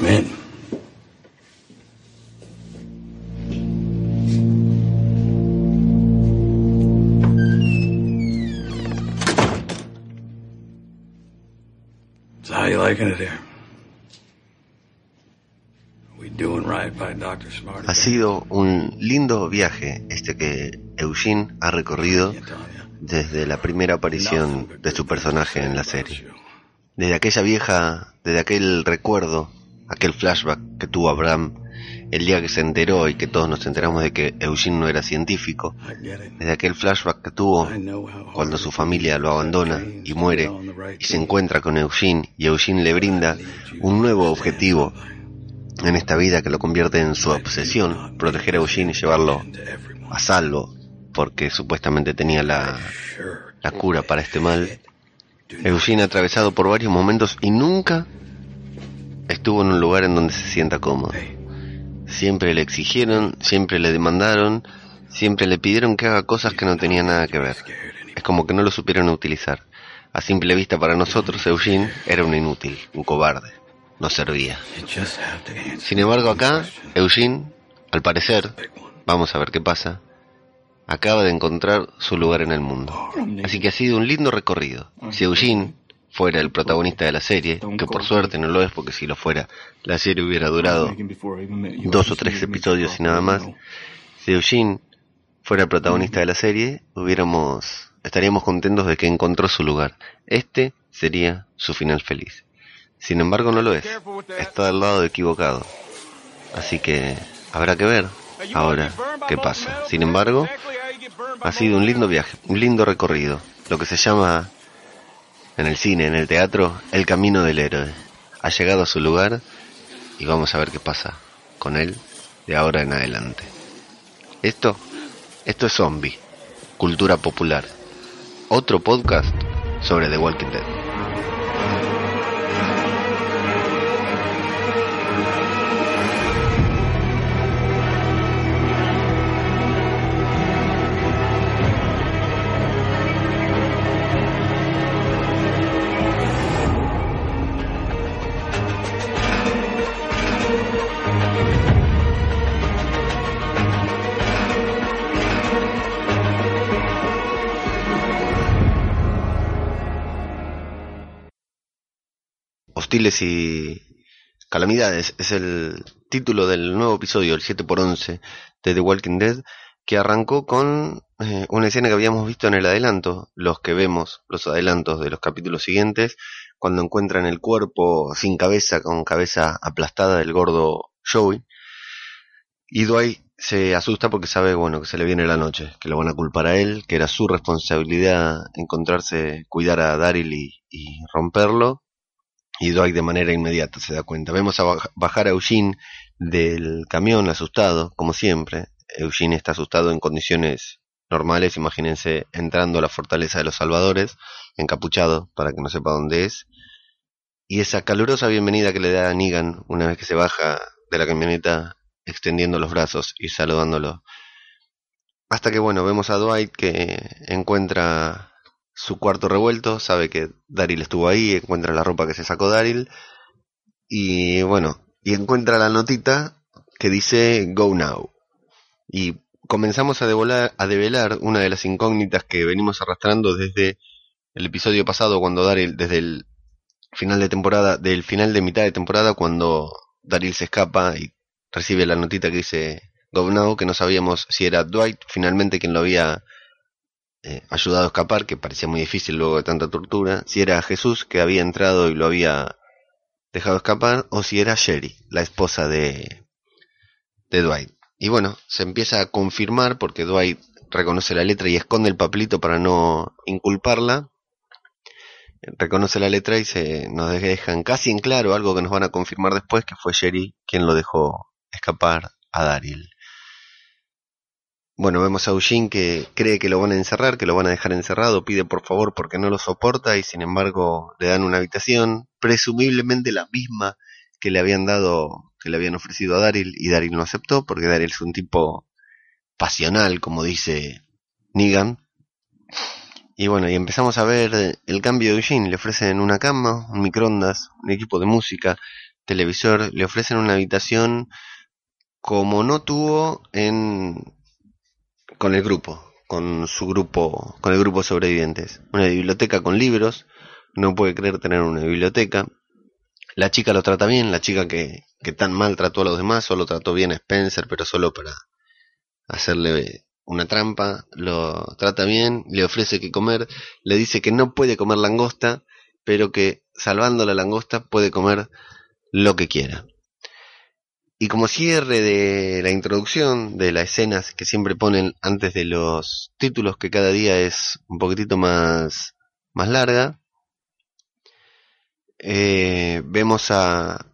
I'm in. So how you liking it here? Ha sido un lindo viaje este que Eugene ha recorrido desde la primera aparición de su personaje en la serie. Desde aquella vieja, desde aquel recuerdo, aquel flashback que tuvo Abraham el día que se enteró y que todos nos enteramos de que Eugene no era científico, desde aquel flashback que tuvo cuando su familia lo abandona y muere y se encuentra con Eugene y Eugene le brinda un nuevo objetivo en esta vida que lo convierte en su obsesión, proteger a Eugene y llevarlo a salvo, porque supuestamente tenía la, la cura para este mal. Eugene ha atravesado por varios momentos y nunca estuvo en un lugar en donde se sienta cómodo. Siempre le exigieron, siempre le demandaron, siempre le pidieron que haga cosas que no tenían nada que ver. Es como que no lo supieron utilizar. A simple vista para nosotros, Eugene era un inútil, un cobarde. No servía. Sin embargo, acá, Eugene, al parecer, vamos a ver qué pasa, acaba de encontrar su lugar en el mundo. Así que ha sido un lindo recorrido. Si Eugene fuera el protagonista de la serie, que por suerte no lo es porque si lo fuera, la serie hubiera durado dos o tres episodios y nada más. Si Eugene fuera el protagonista de la serie, hubiéramos, estaríamos contentos de que encontró su lugar. Este sería su final feliz. Sin embargo, no lo es. Está del lado equivocado. Así que habrá que ver ahora qué pasa. Sin embargo, ha sido un lindo viaje, un lindo recorrido. Lo que se llama en el cine, en el teatro, el camino del héroe. Ha llegado a su lugar y vamos a ver qué pasa con él de ahora en adelante. Esto, esto es Zombie, cultura popular. Otro podcast sobre The Walking Dead. Y Calamidades es el título del nuevo episodio, el 7x11 de The Walking Dead, que arrancó con eh, una escena que habíamos visto en el adelanto, los que vemos los adelantos de los capítulos siguientes, cuando encuentran el cuerpo sin cabeza, con cabeza aplastada del gordo Joey, y Dwight se asusta porque sabe, bueno, que se le viene la noche, que lo van a culpar a él, que era su responsabilidad encontrarse, cuidar a Daryl y romperlo, y Dwight de manera inmediata se da cuenta. Vemos a bajar a Eugene del camión asustado, como siempre. Eugene está asustado en condiciones normales, imagínense entrando a la fortaleza de los salvadores, encapuchado para que no sepa dónde es. Y esa calurosa bienvenida que le da a Negan una vez que se baja de la camioneta, extendiendo los brazos y saludándolo. Hasta que bueno, vemos a Dwight que encuentra su cuarto revuelto, sabe que Daryl estuvo ahí, encuentra la ropa que se sacó Daryl y bueno, y encuentra la notita que dice Go Now. Y comenzamos a, devolar, a develar una de las incógnitas que venimos arrastrando desde el episodio pasado cuando Daryl, desde el final de temporada, del final de mitad de temporada cuando Daryl se escapa y recibe la notita que dice Go Now, que no sabíamos si era Dwight finalmente quien lo había eh, ayudado a escapar, que parecía muy difícil luego de tanta tortura, si era Jesús que había entrado y lo había dejado escapar, o si era Sherry, la esposa de, de Dwight. Y bueno, se empieza a confirmar porque Dwight reconoce la letra y esconde el papelito para no inculparla. Reconoce la letra y se nos dejan casi en claro algo que nos van a confirmar después, que fue Sherry quien lo dejó escapar a Daryl. Bueno, vemos a Eugene que cree que lo van a encerrar, que lo van a dejar encerrado, pide por favor porque no lo soporta y sin embargo le dan una habitación, presumiblemente la misma que le habían dado, que le habían ofrecido a Daryl y Daryl no aceptó porque Daryl es un tipo pasional, como dice Negan. Y bueno, y empezamos a ver el cambio de Eugene, le ofrecen una cama, un microondas, un equipo de música, televisor le ofrecen una habitación como no tuvo en con el grupo, con su grupo, con el grupo sobrevivientes. Una biblioteca con libros, no puede creer tener una biblioteca. La chica lo trata bien, la chica que, que tan mal trató a los demás, solo trató bien a Spencer, pero solo para hacerle una trampa, lo trata bien, le ofrece que comer, le dice que no puede comer langosta, pero que salvando la langosta puede comer lo que quiera. Y como cierre de la introducción de las escenas que siempre ponen antes de los títulos, que cada día es un poquitito más, más larga, eh, vemos a,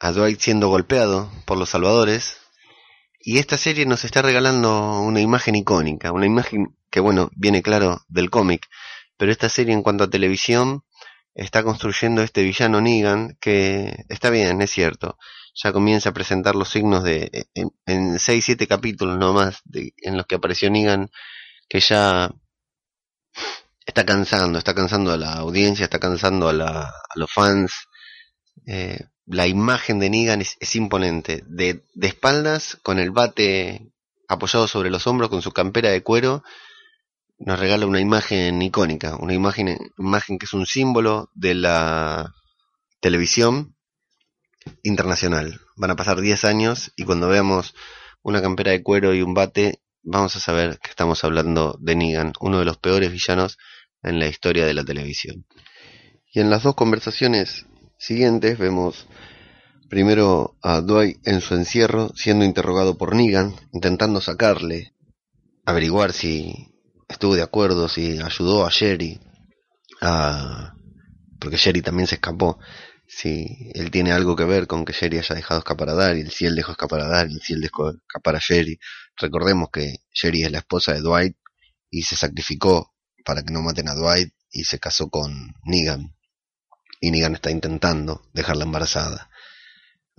a Dwight siendo golpeado por los salvadores. Y esta serie nos está regalando una imagen icónica, una imagen que, bueno, viene claro del cómic, pero esta serie en cuanto a televisión está construyendo este villano Negan que está bien, es cierto. Ya comienza a presentar los signos de en, en 6 7 capítulos nomás de, en los que apareció Negan que ya está cansando, está cansando a la audiencia, está cansando a, la, a los fans. Eh, la imagen de Negan es, es imponente. De, de espaldas, con el bate apoyado sobre los hombros, con su campera de cuero, nos regala una imagen icónica, una imagen, imagen que es un símbolo de la televisión internacional. Van a pasar 10 años y cuando veamos una campera de cuero y un bate, vamos a saber que estamos hablando de Negan, uno de los peores villanos en la historia de la televisión. Y en las dos conversaciones siguientes vemos primero a Dwight en su encierro siendo interrogado por Negan, intentando sacarle, averiguar si estuvo de acuerdo, si ayudó a Sherry, a... porque Sherry también se escapó, si él tiene algo que ver con que Sherry haya dejado escapar a Daryl, si él dejó escapar a Daryl, si él dejó escapar a Sherry. Recordemos que Sherry es la esposa de Dwight y se sacrificó para que no maten a Dwight y se casó con Negan. Y Negan está intentando dejarla embarazada.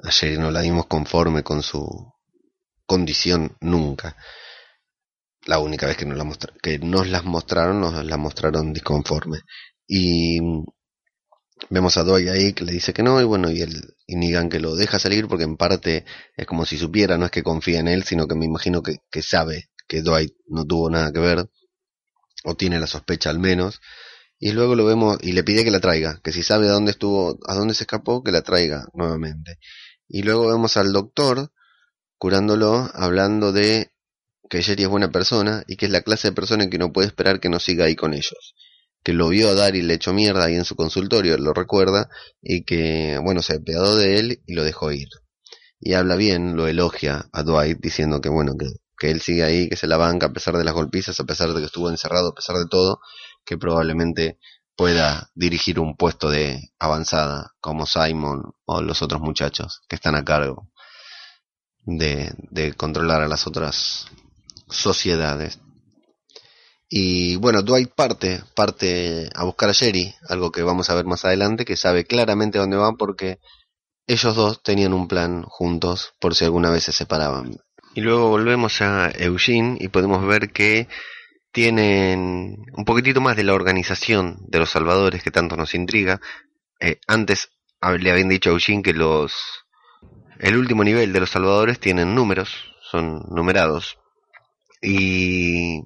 A Sherry no la vimos conforme con su condición nunca la única vez que nos, la que nos las mostraron, nos las mostraron disconforme. Y vemos a Dwight ahí que le dice que no, y bueno, y, el, y que lo deja salir porque en parte es como si supiera, no es que confía en él, sino que me imagino que, que sabe que Dwight no tuvo nada que ver, o tiene la sospecha al menos. Y luego lo vemos y le pide que la traiga, que si sabe a dónde estuvo, a dónde se escapó, que la traiga nuevamente. Y luego vemos al doctor curándolo, hablando de que Jerry es buena persona y que es la clase de persona que no puede esperar que no siga ahí con ellos. Que lo vio a Dar y le echó mierda ahí en su consultorio, lo recuerda, y que, bueno, se apiadó de él y lo dejó ir. Y habla bien, lo elogia a Dwight diciendo que, bueno, que, que él sigue ahí, que se la banca a pesar de las golpizas, a pesar de que estuvo encerrado, a pesar de todo, que probablemente pueda dirigir un puesto de avanzada como Simon o los otros muchachos que están a cargo de, de controlar a las otras sociedades. Y bueno, Dwight parte, parte a buscar a Jerry, algo que vamos a ver más adelante, que sabe claramente dónde va porque ellos dos tenían un plan juntos por si alguna vez se separaban. Y luego volvemos a Eugene y podemos ver que tienen un poquitito más de la organización de los salvadores que tanto nos intriga. Eh, antes le habían dicho a Eugene que los el último nivel de los salvadores tienen números, son numerados, y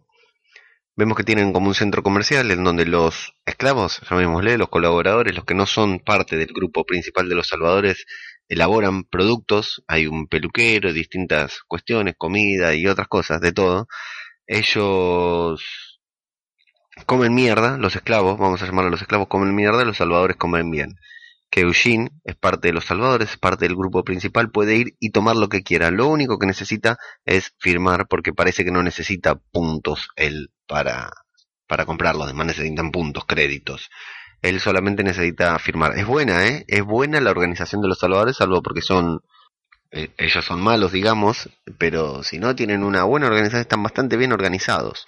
vemos que tienen como un centro comercial en donde los esclavos, llamémosle, los colaboradores, los que no son parte del grupo principal de los salvadores, elaboran productos, hay un peluquero, distintas cuestiones, comida y otras cosas, de todo. Ellos comen mierda, los esclavos, vamos a llamarlos los esclavos comen mierda, los salvadores comen bien que Eugene es parte de los salvadores, es parte del grupo principal, puede ir y tomar lo que quiera. Lo único que necesita es firmar porque parece que no necesita puntos él para, para comprarlo, además necesitan puntos, créditos. Él solamente necesita firmar. Es buena, ¿eh? Es buena la organización de los salvadores, salvo porque son... Eh, ellos son malos, digamos, pero si no tienen una buena organización, están bastante bien organizados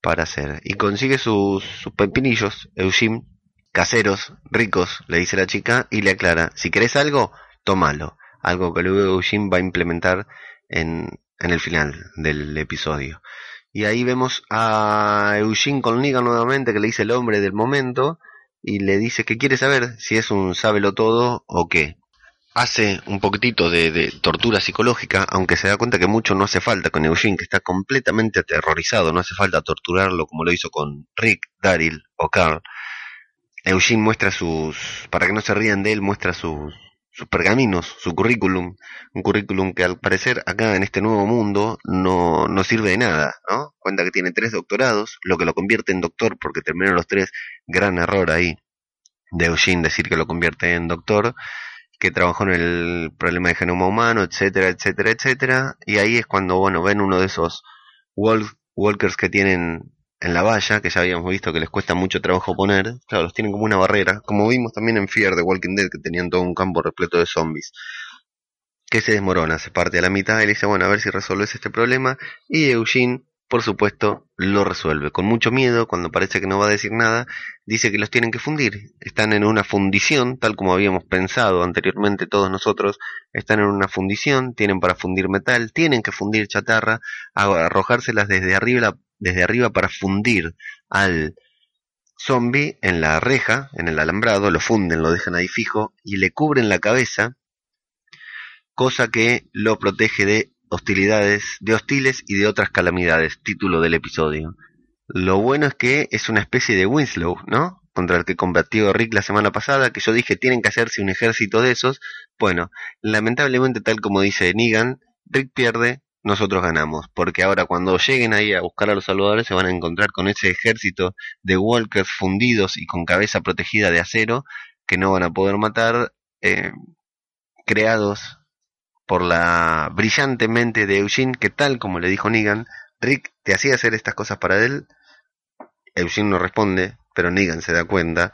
para hacer. Y consigue sus, sus pepinillos, Eugene, caseros, ricos, le dice la chica y le aclara, si querés algo, tómalo. Algo que luego Eugene va a implementar en, en el final del episodio. Y ahí vemos a Eugene con Negan nuevamente, que le dice el hombre del momento, y le dice que quiere saber si es un sábelo todo o qué. Hace un poquitito de, de, tortura psicológica, aunque se da cuenta que mucho no hace falta con Eugene, que está completamente aterrorizado, no hace falta torturarlo como lo hizo con Rick, Daryl o Carl. Eugene muestra sus, para que no se rían de él, muestra sus, sus pergaminos, su currículum, un currículum que al parecer acá en este nuevo mundo no, no sirve de nada, ¿no? Cuenta que tiene tres doctorados, lo que lo convierte en doctor porque terminaron los tres, gran error ahí de Eugene decir que lo convierte en doctor, que trabajó en el problema de genoma humano, etcétera, etcétera, etcétera, y ahí es cuando, bueno, ven uno de esos walkers que tienen en la valla, que ya habíamos visto que les cuesta mucho trabajo poner, claro, los tienen como una barrera, como vimos también en Fear de Walking Dead, que tenían todo un campo repleto de zombies, que se desmorona, se parte a la mitad, le dice, bueno, a ver si resuelves este problema, y Eugene, por supuesto, lo resuelve, con mucho miedo, cuando parece que no va a decir nada, dice que los tienen que fundir, están en una fundición, tal como habíamos pensado anteriormente todos nosotros, están en una fundición, tienen para fundir metal, tienen que fundir chatarra, arrojárselas desde arriba desde arriba para fundir al zombie en la reja, en el alambrado, lo funden, lo dejan ahí fijo y le cubren la cabeza, cosa que lo protege de hostilidades, de hostiles y de otras calamidades, título del episodio. Lo bueno es que es una especie de Winslow, ¿no? Contra el que combatió Rick la semana pasada, que yo dije tienen que hacerse un ejército de esos. Bueno, lamentablemente tal como dice Negan, Rick pierde, nosotros ganamos, porque ahora cuando lleguen ahí a buscar a los salvadores se van a encontrar con ese ejército de walkers fundidos y con cabeza protegida de acero que no van a poder matar, eh, creados por la brillante mente de Eugene, que tal como le dijo Negan, Rick te hacía hacer estas cosas para él. Eugene no responde, pero Negan se da cuenta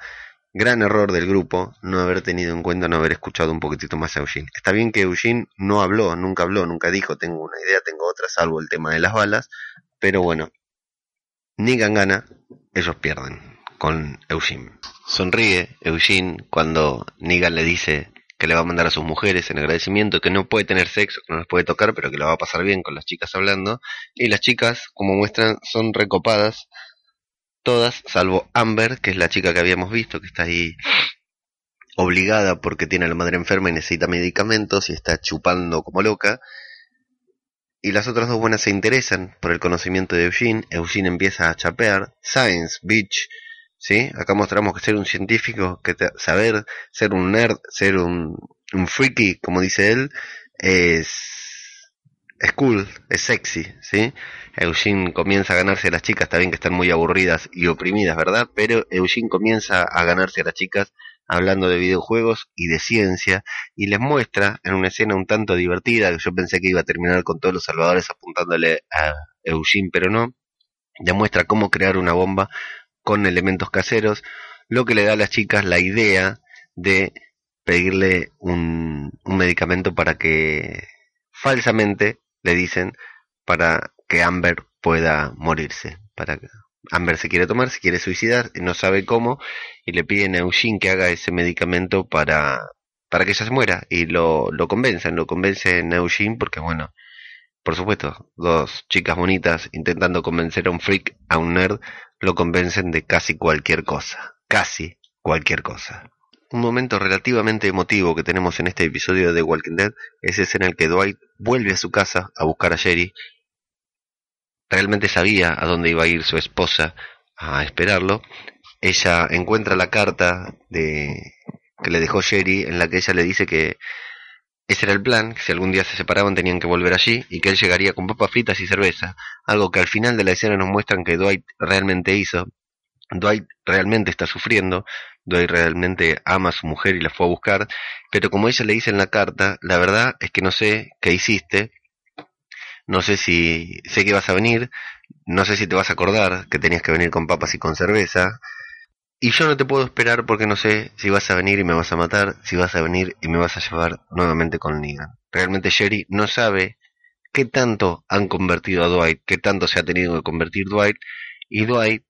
Gran error del grupo no haber tenido en cuenta, no haber escuchado un poquitito más a Eugene. Está bien que Eugene no habló, nunca habló, nunca dijo, tengo una idea, tengo otra, salvo el tema de las balas, pero bueno, Negan gana, ellos pierden con Eugene. Sonríe Eugene cuando Negan le dice que le va a mandar a sus mujeres en agradecimiento, que no puede tener sexo, que no las puede tocar, pero que lo va a pasar bien con las chicas hablando. Y las chicas, como muestran, son recopadas todas, salvo Amber, que es la chica que habíamos visto, que está ahí obligada porque tiene a la madre enferma y necesita medicamentos y está chupando como loca. Y las otras dos buenas se interesan por el conocimiento de Eugene. Eugene empieza a chapear. Science, bitch. ¿Sí? Acá mostramos que ser un científico, que saber ser un nerd, ser un, un freaky, como dice él, es, es cool, es sexy, ¿sí? Eugene comienza a ganarse a las chicas, está bien que están muy aburridas y oprimidas, ¿verdad? Pero Eugene comienza a ganarse a las chicas hablando de videojuegos y de ciencia y les muestra en una escena un tanto divertida que yo pensé que iba a terminar con todos los salvadores apuntándole a Eugene, pero no. Demuestra cómo crear una bomba con elementos caseros, lo que le da a las chicas la idea de pedirle un, un medicamento para que falsamente le dicen para que Amber pueda morirse. Para que Amber se quiere tomar, se quiere suicidar, no sabe cómo, y le piden a Eugene que haga ese medicamento para, para que ella se muera. Y lo, lo convencen, lo convencen a Eugene porque, bueno, por supuesto, dos chicas bonitas intentando convencer a un freak, a un nerd, lo convencen de casi cualquier cosa. Casi cualquier cosa. Un momento relativamente emotivo que tenemos en este episodio de Walking Dead es ese en el que Dwight vuelve a su casa a buscar a Jerry realmente sabía a dónde iba a ir su esposa a esperarlo. Ella encuentra la carta de que le dejó Sherry en la que ella le dice que ese era el plan, que si algún día se separaban tenían que volver allí y que él llegaría con papas fritas y cerveza, algo que al final de la escena nos muestran que Dwight realmente hizo. Dwight realmente está sufriendo, Dwight realmente ama a su mujer y la fue a buscar, pero como ella le dice en la carta, la verdad es que no sé qué hiciste, no sé si sé que vas a venir, no sé si te vas a acordar que tenías que venir con papas y con cerveza, y yo no te puedo esperar porque no sé si vas a venir y me vas a matar, si vas a venir y me vas a llevar nuevamente con Negan. Realmente Sherry no sabe qué tanto han convertido a Dwight, qué tanto se ha tenido que convertir Dwight, y Dwight,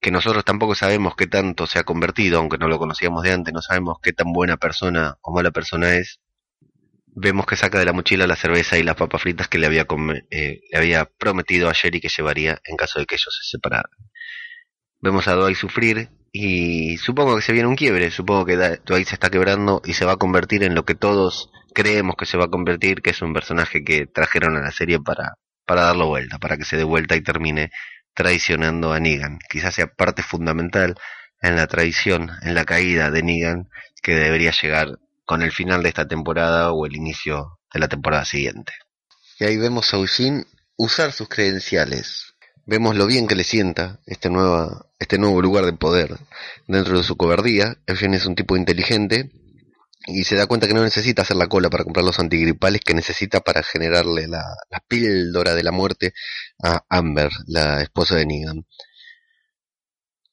que nosotros tampoco sabemos qué tanto se ha convertido, aunque no lo conocíamos de antes, no sabemos qué tan buena persona o mala persona es, vemos que saca de la mochila la cerveza y las papas fritas que le había, eh, le había prometido a Sherry que llevaría en caso de que ellos se separaran. Vemos a Dwight sufrir y supongo que se viene un quiebre, supongo que Dwight se está quebrando y se va a convertir en lo que todos creemos que se va a convertir, que es un personaje que trajeron a la serie para, para darlo vuelta, para que se dé vuelta y termine traicionando a Negan. Quizás sea parte fundamental en la traición, en la caída de Negan, que debería llegar con el final de esta temporada o el inicio de la temporada siguiente. Y ahí vemos a Eugene usar sus credenciales. Vemos lo bien que le sienta este, nueva, este nuevo lugar de poder dentro de su cobardía. Eugene es un tipo inteligente y se da cuenta que no necesita hacer la cola para comprar los antigripales que necesita para generarle la, la píldora de la muerte a Amber, la esposa de Negan.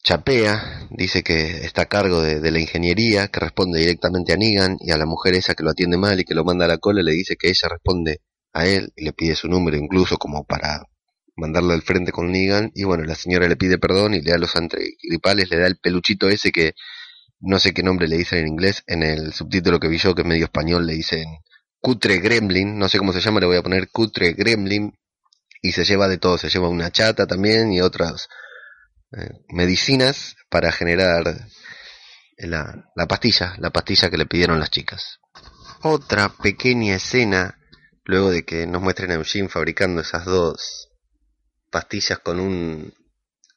Chapea, dice que está a cargo de, la ingeniería, que responde directamente a Negan y a la mujer esa que lo atiende mal y que lo manda a la cola le dice que ella responde a él y le pide su número incluso como para mandarlo al frente con Negan. Y bueno, la señora le pide perdón y le da los antigripales, le da el peluchito ese que no sé qué nombre le dicen en inglés, en el subtítulo que vi yo que es medio español le dicen cutre gremlin, no sé cómo se llama, le voy a poner cutre gremlin y se lleva de todo, se lleva una chata también y otras eh, medicinas para generar la, la pastilla, la pastilla que le pidieron las chicas. Otra pequeña escena, luego de que nos muestren a Eugene fabricando esas dos pastillas con un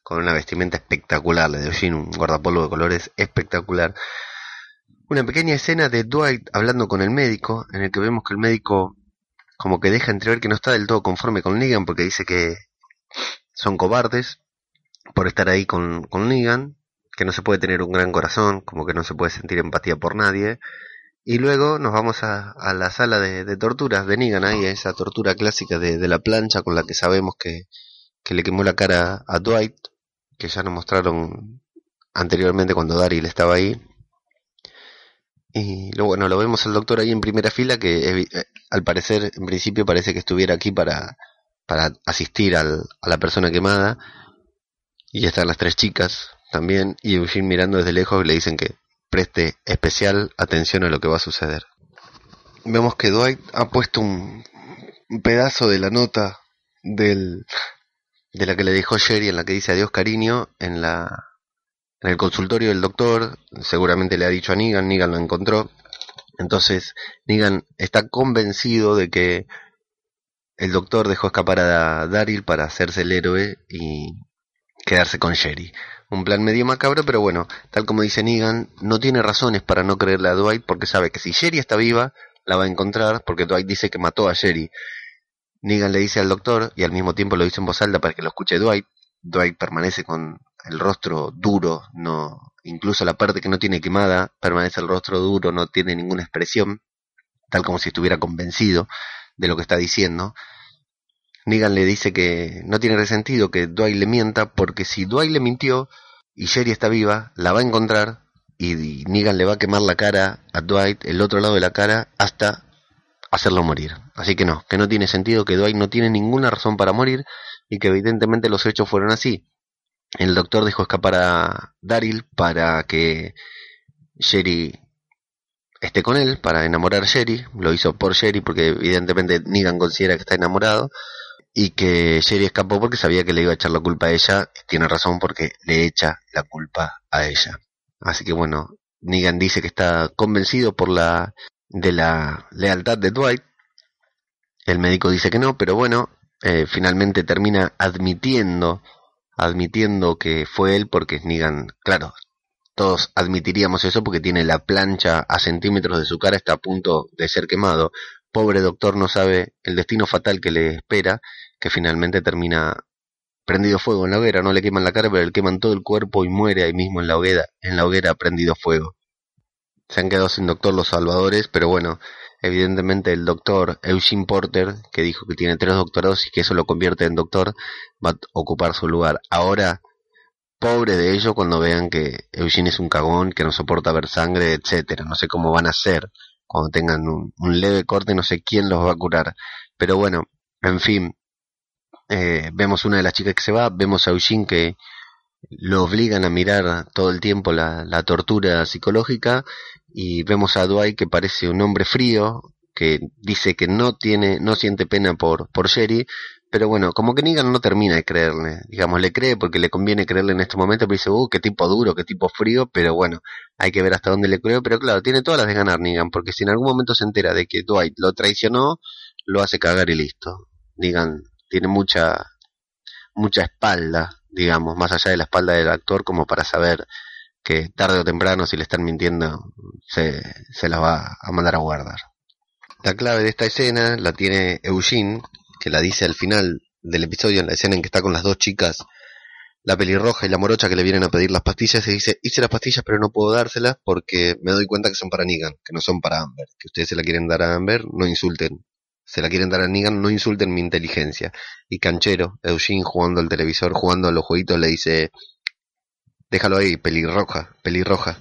con una vestimenta espectacular, de Eugene, un guardapolvo de colores espectacular. Una pequeña escena de Dwight hablando con el médico, en el que vemos que el médico como que deja entrever que no está del todo conforme con Negan porque dice que son cobardes por estar ahí con, con Negan, que no se puede tener un gran corazón, como que no se puede sentir empatía por nadie. Y luego nos vamos a, a la sala de, torturas de Negan, ahí esa tortura clásica de, de, la plancha con la que sabemos que, que le quemó la cara a Dwight, que ya nos mostraron anteriormente cuando Daryl estaba ahí. Y lo bueno, lo vemos al doctor ahí en primera fila, que eh, al parecer, en principio parece que estuviera aquí para, para asistir al, a la persona quemada y están las tres chicas también, y Eugene mirando desde lejos le dicen que preste especial atención a lo que va a suceder. Vemos que Dwight ha puesto un, pedazo de la nota del, de la que le dejó Sherry en la que dice adiós cariño en la en el consultorio del doctor seguramente le ha dicho a Negan Negan lo encontró entonces Negan está convencido de que el doctor dejó escapar a Daryl para hacerse el héroe y quedarse con Sherry. Un plan medio macabro, pero bueno, tal como dice Negan, no tiene razones para no creerle a Dwight porque sabe que si Sherry está viva, la va a encontrar porque Dwight dice que mató a Sherry. Negan le dice al doctor y al mismo tiempo lo dice en voz alta para que lo escuche Dwight. Dwight permanece con el rostro duro, no, incluso la parte que no tiene quemada, permanece el rostro duro, no tiene ninguna expresión, tal como si estuviera convencido de lo que está diciendo. Negan le dice que no tiene sentido que Dwight le mienta porque si Dwight le mintió y Sherry está viva, la va a encontrar y Negan le va a quemar la cara a Dwight, el otro lado de la cara, hasta hacerlo morir. Así que no, que no tiene sentido, que Dwight no tiene ninguna razón para morir y que evidentemente los hechos fueron así. El doctor dejó escapar a Daryl para que Sherry esté con él, para enamorar a Sherry. Lo hizo por Sherry porque evidentemente Negan considera que está enamorado y que Sherry escapó porque sabía que le iba a echar la culpa a ella. Tiene razón porque le echa la culpa a ella. Así que bueno, Negan dice que está convencido por la de la lealtad de Dwight. El médico dice que no, pero bueno, eh, finalmente termina admitiendo admitiendo que fue él porque Negan, claro, todos admitiríamos eso porque tiene la plancha a centímetros de su cara, está a punto de ser quemado, pobre doctor no sabe el destino fatal que le espera, que finalmente termina prendido fuego en la hoguera, no le queman la cara, pero le queman todo el cuerpo y muere ahí mismo en la hoguera, en la hoguera prendido fuego. Se han quedado sin doctor los salvadores, pero bueno, evidentemente el doctor Eugene Porter, que dijo que tiene tres doctorados y que eso lo convierte en doctor, va a ocupar su lugar. Ahora, pobre de ellos cuando vean que Eugene es un cagón, que no soporta ver sangre, etcétera. No sé cómo van a hacer cuando tengan un, leve corte, no sé quién los va a curar. Pero bueno, en fin, eh, vemos una de las chicas que se va, vemos a Eugene que lo obligan a mirar todo el tiempo la, la tortura psicológica y vemos a Dwight que parece un hombre frío, que dice que no tiene, no siente pena por, por Sherry, Pero bueno, como que Negan no termina de creerle. Digamos, le cree porque le conviene creerle en este momento, pero dice, uh, qué tipo duro, qué tipo frío, pero bueno, hay que ver hasta dónde le creo. Pero claro, tiene todas las de ganar Negan, porque si en algún momento se entera de que Dwight lo traicionó, lo hace cagar y listo. Negan tiene mucha, mucha espalda, digamos, más allá de la espalda del actor, como para saber que tarde o temprano, si le están mintiendo, se, se la va a mandar a guardar. La clave de esta escena la tiene Eugene, que la dice al final del episodio, en la escena en que está con las dos chicas, la pelirroja y la morocha que le vienen a pedir las pastillas, y dice, hice las pastillas pero no puedo dárselas porque me doy cuenta que son para Negan, que no son para Amber, que ustedes se la quieren dar a Amber, no insulten. Se la quieren dar a Negan, no insulten mi inteligencia. Y Canchero, Eugene jugando al televisor, jugando a los jueguitos, le dice, déjalo ahí, pelirroja, pelirroja.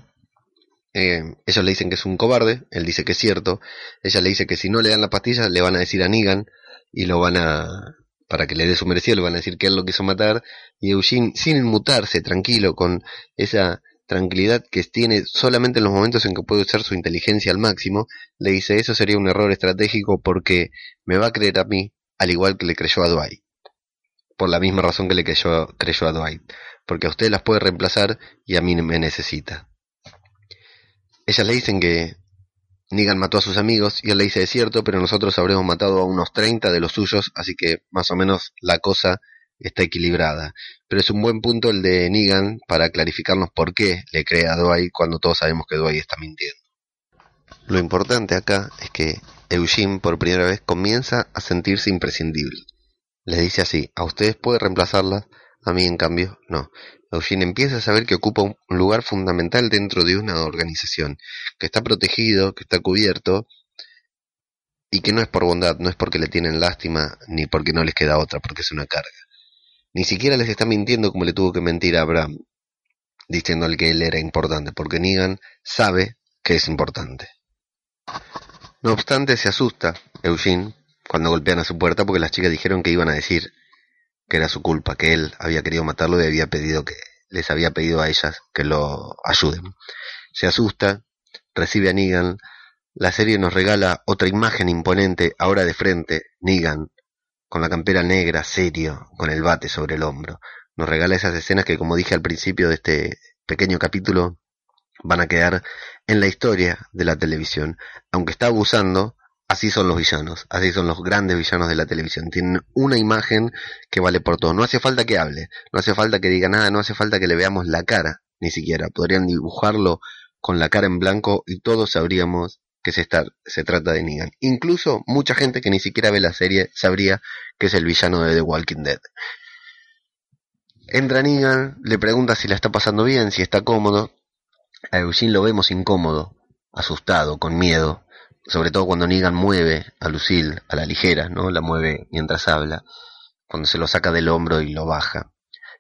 Eh, ellos le dicen que es un cobarde, él dice que es cierto, ella le dice que si no le dan la pastilla le van a decir a Negan y lo van a, para que le dé su merecido, le van a decir que él lo quiso matar y Eugene, sin inmutarse, tranquilo, con esa tranquilidad que tiene solamente en los momentos en que puede usar su inteligencia al máximo, le dice eso sería un error estratégico porque me va a creer a mí al igual que le creyó a Dwight. Por la misma razón que le creyó, a Dwight. Porque a usted las puede reemplazar y a mí me necesita. Ellas le dicen que Negan mató a sus amigos y él le dice es cierto, pero nosotros habremos matado a unos 30 de los suyos, así que más o menos la cosa está equilibrada. Pero es un buen punto el de Negan para clarificarnos por qué le cree a Dwight cuando todos sabemos que Dwight está mintiendo. Lo importante acá es que Eugene por primera vez comienza a sentirse imprescindible. Les dice así, a ustedes puede reemplazarlas, a mí en cambio no. Eugene empieza a saber que ocupa un lugar fundamental dentro de una organización, que está protegido, que está cubierto, y que no es por bondad, no es porque le tienen lástima, ni porque no les queda otra, porque es una carga. Ni siquiera les está mintiendo como le tuvo que mentir a Abraham, diciéndole que él era importante, porque Negan sabe que es importante. No obstante, se asusta Eugene cuando golpean a su puerta porque las chicas dijeron que iban a decir que era su culpa, que él había querido matarlo y había pedido que les había pedido a ellas que lo ayuden. Se asusta, recibe a Negan, la serie nos regala otra imagen imponente, ahora de frente, Negan, con la campera negra, serio, con el bate sobre el hombro. Nos regala esas escenas que, como dije al principio de este pequeño capítulo, van a quedar en la historia de la televisión. Aunque está abusando, Así son los villanos, así son los grandes villanos de la televisión. Tienen una imagen que vale por todo. No hace falta que hable, no hace falta que diga nada, no hace falta que le veamos la cara, ni siquiera. Podrían dibujarlo con la cara en blanco y todos sabríamos que se, se trata de Negan. Incluso mucha gente que ni siquiera ve la serie sabría que es el villano de The Walking Dead. Entra Negan, le pregunta si la está pasando bien, si está cómodo. A Eugene lo vemos incómodo, asustado, con miedo sobre todo cuando Negan mueve a Lucille a la ligera, ¿no? La mueve mientras habla, cuando se lo saca del hombro y lo baja.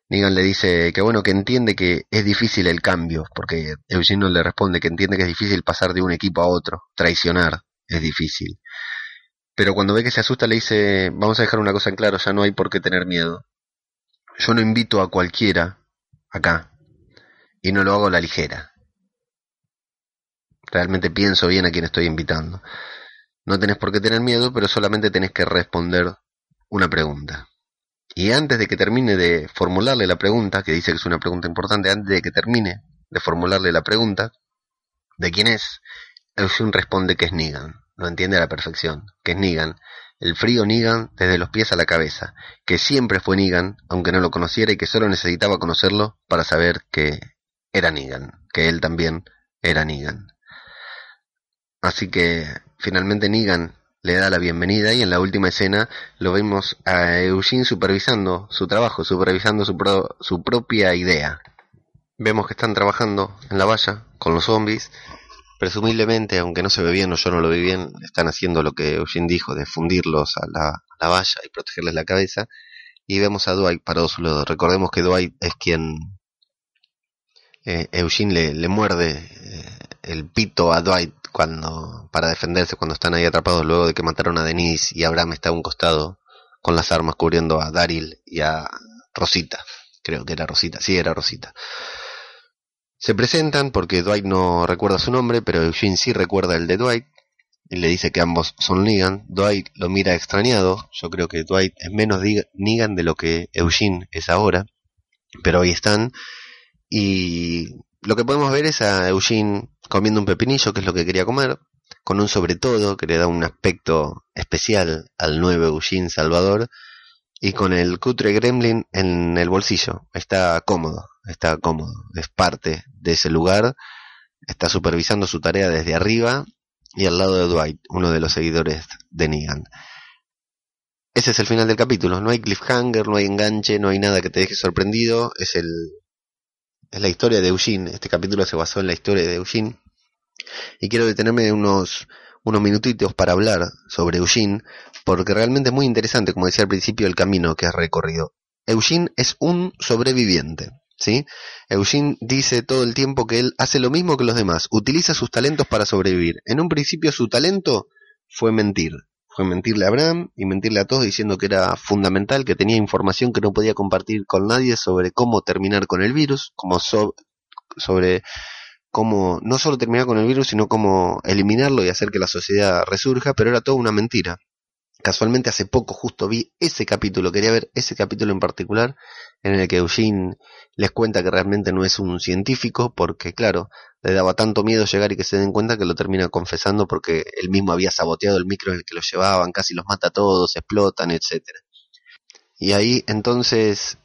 Negan le dice que bueno, que entiende que es difícil el cambio, porque Eugenio le responde que entiende que es difícil pasar de un equipo a otro, traicionar es difícil. Pero cuando ve que se asusta le dice, vamos a dejar una cosa en claro, ya no hay por qué tener miedo. Yo no invito a cualquiera acá, y no lo hago a la ligera realmente pienso bien a quien estoy invitando. No tenés por qué tener miedo, pero solamente tenés que responder una pregunta. Y antes de que termine de formularle la pregunta, que dice que es una pregunta importante, antes de que termine de formularle la pregunta, ¿de quién es? Eugene responde que es Negan. Lo entiende a la perfección, que es Negan. El frío Negan desde los pies a la cabeza, que siempre fue Negan, aunque no lo conociera y que solo necesitaba conocerlo para saber que era Negan, que él también era Negan. Así que finalmente Negan le da la bienvenida y en la última escena lo vemos a Eugene supervisando su trabajo, supervisando su, su propia idea. Vemos que están trabajando en la valla con los zombies. Presumiblemente, aunque no se ve bien o yo no lo vi bien, están haciendo lo que Eugene dijo de fundirlos a la, valla y protegerles la cabeza. Y vemos a Dwight parado a su. Recordemos que Dwight es quien eh, Eugene le, le muerde eh, el pito a Dwight cuando para defenderse cuando están ahí atrapados luego de que mataron a Denise y Abraham está a un costado con las armas cubriendo a Daryl y a Rosita. Creo que era Rosita, sí era Rosita. Se presentan porque Dwight no recuerda su nombre, pero Eugene sí recuerda el de Dwight. y le dice que ambos son Negan. Dwight lo mira extrañado. Yo creo que Dwight es menos Negan de lo que Eugene es ahora. Pero ahí están. Y lo que podemos ver es a Eugene comiendo un pepinillo, que es lo que quería comer, con un sobre todo que le da un aspecto especial al nuevo Eugene Salvador, y con el cutre gremlin en el bolsillo. Está cómodo, está cómodo, es parte de ese lugar, está supervisando su tarea desde arriba y al lado de Dwight, uno de los seguidores de Negan. Ese es el final del capítulo, no hay cliffhanger, no hay enganche, no hay nada que te deje sorprendido, es el es la historia de Eugene, este capítulo se basó en la historia de Eugene y quiero detenerme unos unos minutitos para hablar sobre Eugene, porque realmente es muy interesante, como decía al principio, el camino que has recorrido. Eugene es un sobreviviente. ¿Sí? Eugene dice todo el tiempo que él hace lo mismo que los demás, utiliza sus talentos para sobrevivir. En un principio su talento fue mentir, fue mentirle a Abraham y mentirle a todos diciendo que era fundamental, que tenía información que no podía compartir con nadie sobre cómo terminar con el virus, como sobre cómo no solo terminar con el virus, sino cómo eliminarlo y hacer que la sociedad resurja, pero era toda una mentira. Casualmente hace poco justo vi ese capítulo, quería ver ese capítulo en particular, en el que Eugene les cuenta que realmente no es un científico, porque claro, le daba tanto miedo llegar y que se den cuenta que lo termina confesando porque él mismo había saboteado el micro en el que lo llevaban, casi los mata a todos, explotan, etcétera. Y ahí entonces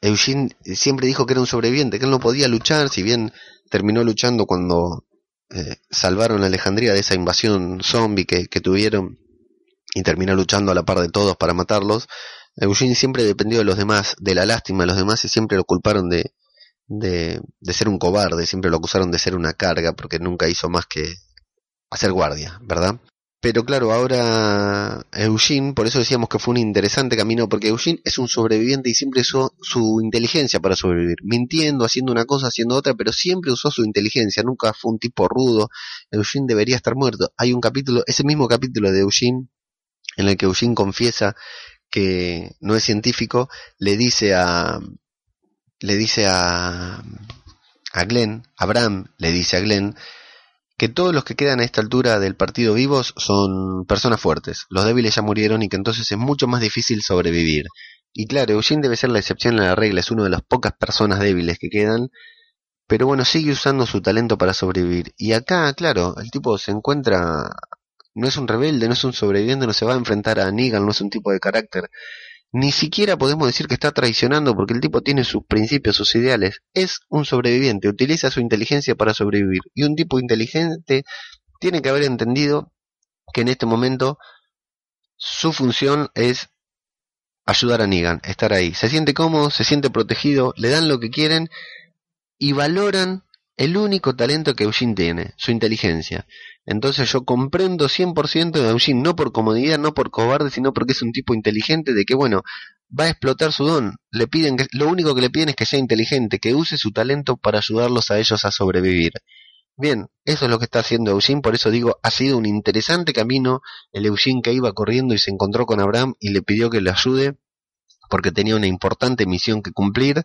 Eugene siempre dijo que era un sobreviviente, que él no podía luchar, si bien terminó luchando cuando eh, salvaron a Alejandría de esa invasión zombie que, tuvieron y terminó luchando a la par de todos para matarlos. Eugene siempre dependió de los demás, de la lástima de los demás y siempre lo culparon de, de, de ser un cobarde, siempre lo acusaron de ser una carga porque nunca hizo más que hacer guardia, ¿verdad? Pero claro, ahora Eugene, por eso decíamos que fue un interesante camino, porque Eugene es un sobreviviente y siempre usó su inteligencia para sobrevivir, mintiendo, haciendo una cosa, haciendo otra, pero siempre usó su inteligencia, nunca fue un tipo rudo. Eugene debería estar muerto. Hay un capítulo, ese mismo capítulo de Eugene, en el que Eugene confiesa que no es científico, le dice a, le dice a, a Glenn, Abraham le dice a Glenn, que todos los que quedan a esta altura del partido vivos son personas fuertes, los débiles ya murieron y que entonces es mucho más difícil sobrevivir. Y claro, Eugene debe ser la excepción a la regla, es una de las pocas personas débiles que quedan, pero bueno, sigue usando su talento para sobrevivir. Y acá, claro, el tipo se encuentra, no es un rebelde, no es un sobreviviente, no se va a enfrentar a Negan, no es un tipo de carácter ni siquiera podemos decir que está traicionando porque el tipo tiene sus principios, sus ideales. Es un sobreviviente, utiliza su inteligencia para sobrevivir. Y un tipo inteligente tiene que haber entendido que en este momento su función es ayudar a Negan, estar ahí. Se siente cómodo, se siente protegido, le dan lo que quieren y valoran el único talento que Eugene tiene, su inteligencia. Entonces yo comprendo 100% de Eugene, no por comodidad, no por cobarde, sino porque es un tipo inteligente de que, bueno, va a explotar su don. Le piden que, lo único que le piden es que sea inteligente, que use su talento para ayudarlos a ellos a sobrevivir. Bien, eso es lo que está haciendo Eugene, por eso digo, ha sido un interesante camino el Eugene que iba corriendo y se encontró con Abraham y le pidió que le ayude porque tenía una importante misión que cumplir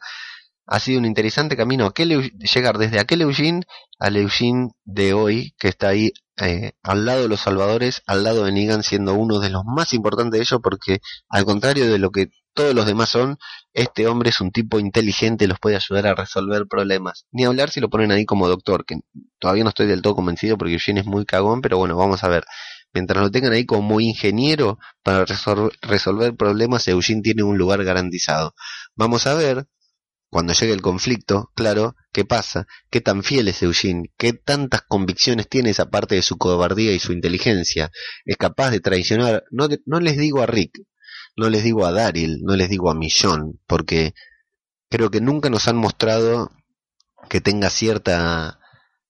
ha sido un interesante camino aquel, llegar desde aquel Eugene al Eugene de hoy, que está ahí eh, al lado de los salvadores, al lado de Negan, siendo uno de los más importantes de ellos, porque al contrario de lo que todos los demás son, este hombre es un tipo inteligente, los puede ayudar a resolver problemas. Ni hablar si lo ponen ahí como doctor, que todavía no estoy del todo convencido porque Eugene es muy cagón, pero bueno, vamos a ver. Mientras lo tengan ahí como ingeniero para resolver problemas, Eugene tiene un lugar garantizado. Vamos a ver cuando llegue el conflicto, claro, ¿qué pasa? ¿Qué tan fiel es Eugene? ¿Qué tantas convicciones tiene esa parte de su cobardía y su inteligencia? ¿Es capaz de traicionar? No, no les digo a Rick, no les digo a Daryl, no les digo a Millón, porque creo que nunca nos han mostrado que tenga cierta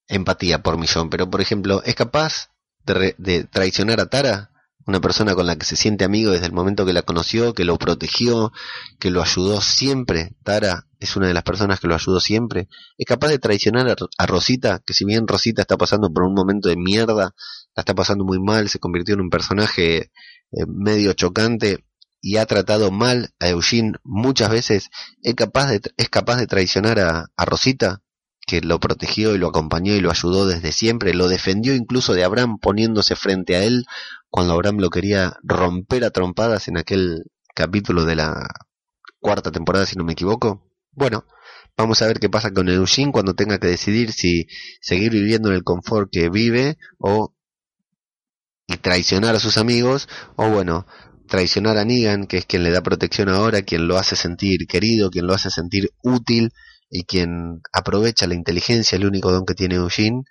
empatía por Millón, pero por ejemplo, ¿es capaz de, de traicionar a Tara? Una persona con la que se siente amigo desde el momento que la conoció, que lo protegió, que lo ayudó siempre. Tara es una de las personas que lo ayudó siempre. Es capaz de traicionar a, Rosita, que si bien Rosita está pasando por un momento de mierda, la está pasando muy mal, se convirtió en un personaje eh, medio chocante y ha tratado mal a Eugene muchas veces, es capaz de, es capaz de traicionar a, a Rosita. que lo protegió y lo acompañó y lo ayudó desde siempre, lo defendió incluso de Abraham poniéndose frente a él cuando Abraham lo quería romper a trompadas en aquel capítulo de la cuarta temporada, si no me equivoco. Bueno, vamos a ver qué pasa con Eugene cuando tenga que decidir si seguir viviendo en el confort que vive o y traicionar a sus amigos o bueno, traicionar a Negan, que es quien le da protección ahora, quien lo hace sentir querido, quien lo hace sentir útil y quien aprovecha la inteligencia, el único don que tiene Eugene,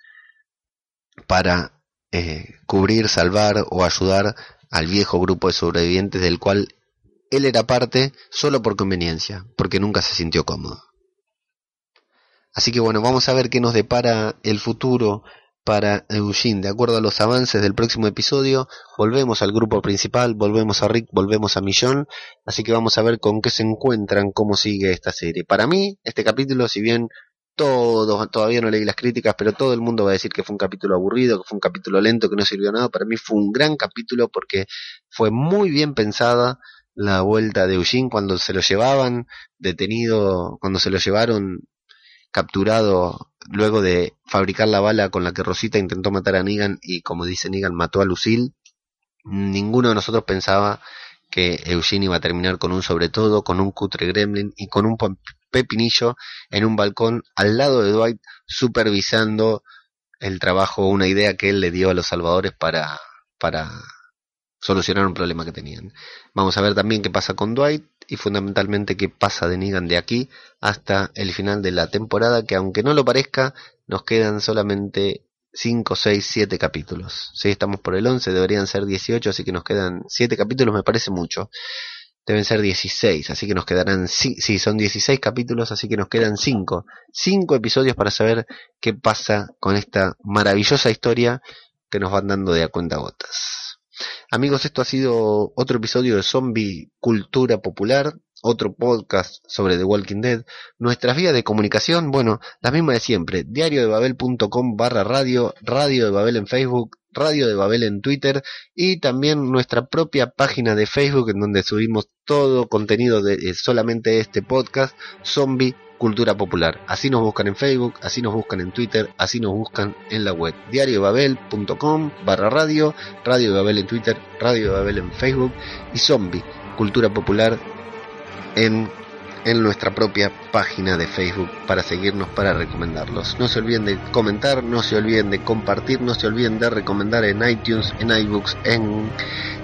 para eh, cubrir, salvar o ayudar al viejo grupo de sobrevivientes del cual él era parte solo por conveniencia, porque nunca se sintió cómodo. Así que bueno, vamos a ver qué nos depara el futuro para Eugene. De acuerdo a los avances del próximo episodio, volvemos al grupo principal, volvemos a Rick, volvemos a Millón, así que vamos a ver con qué se encuentran, cómo sigue esta serie. Para mí, este capítulo, si bien todos, todavía no leí las críticas, pero todo el mundo va a decir que fue un capítulo aburrido, que fue un capítulo lento, que no sirvió nada, para mí fue un gran capítulo porque fue muy bien pensada la vuelta de Eugene cuando se lo llevaban detenido, cuando se lo llevaron capturado luego de fabricar la bala con la que Rosita intentó matar a Negan y como dice Negan mató a Lucille, ninguno de nosotros pensaba que Eugene iba a terminar con un sobre todo, con un cutre gremlin y con un pepinillo en un balcón al lado de Dwight supervisando el trabajo, una idea que él le dio a los salvadores para, para solucionar un problema que tenían. Vamos a ver también qué pasa con Dwight y fundamentalmente qué pasa de Negan de aquí hasta el final de la temporada, que aunque no lo parezca, nos quedan solamente 5, 6, 7 capítulos. Si estamos por el 11, deberían ser 18, así que nos quedan 7 capítulos, me parece mucho. Deben ser 16, así que nos quedarán, sí, son 16 capítulos, así que nos quedan 5. 5 episodios para saber qué pasa con esta maravillosa historia que nos van dando de a cuenta gotas. Amigos, esto ha sido otro episodio de Zombie Cultura Popular, otro podcast sobre The Walking Dead. Nuestras vías de comunicación, bueno, las mismas de siempre. Diario de Babel.com barra radio, Radio de Babel en Facebook, Radio de Babel en Twitter y también nuestra propia página de Facebook en donde subimos todo contenido de eh, solamente este podcast, Zombie Cultura Popular. Así nos buscan en Facebook, así nos buscan en Twitter, así nos buscan en la web. diariobabel.com barra radio, Radio de Babel en Twitter, Radio de Babel en Facebook y Zombie Cultura Popular en, en nuestra propia página de Facebook para seguirnos, para recomendarlos. No se olviden de comentar, no se olviden de compartir, no se olviden de recomendar en iTunes, en iBooks, en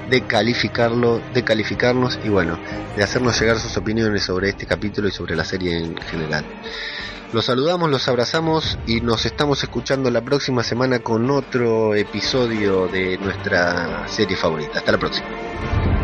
de calificarlo, de calificarnos y bueno, de hacernos llegar sus opiniones sobre este capítulo y sobre la serie en general. Los saludamos, los abrazamos y nos estamos escuchando la próxima semana con otro episodio de nuestra serie favorita. Hasta la próxima.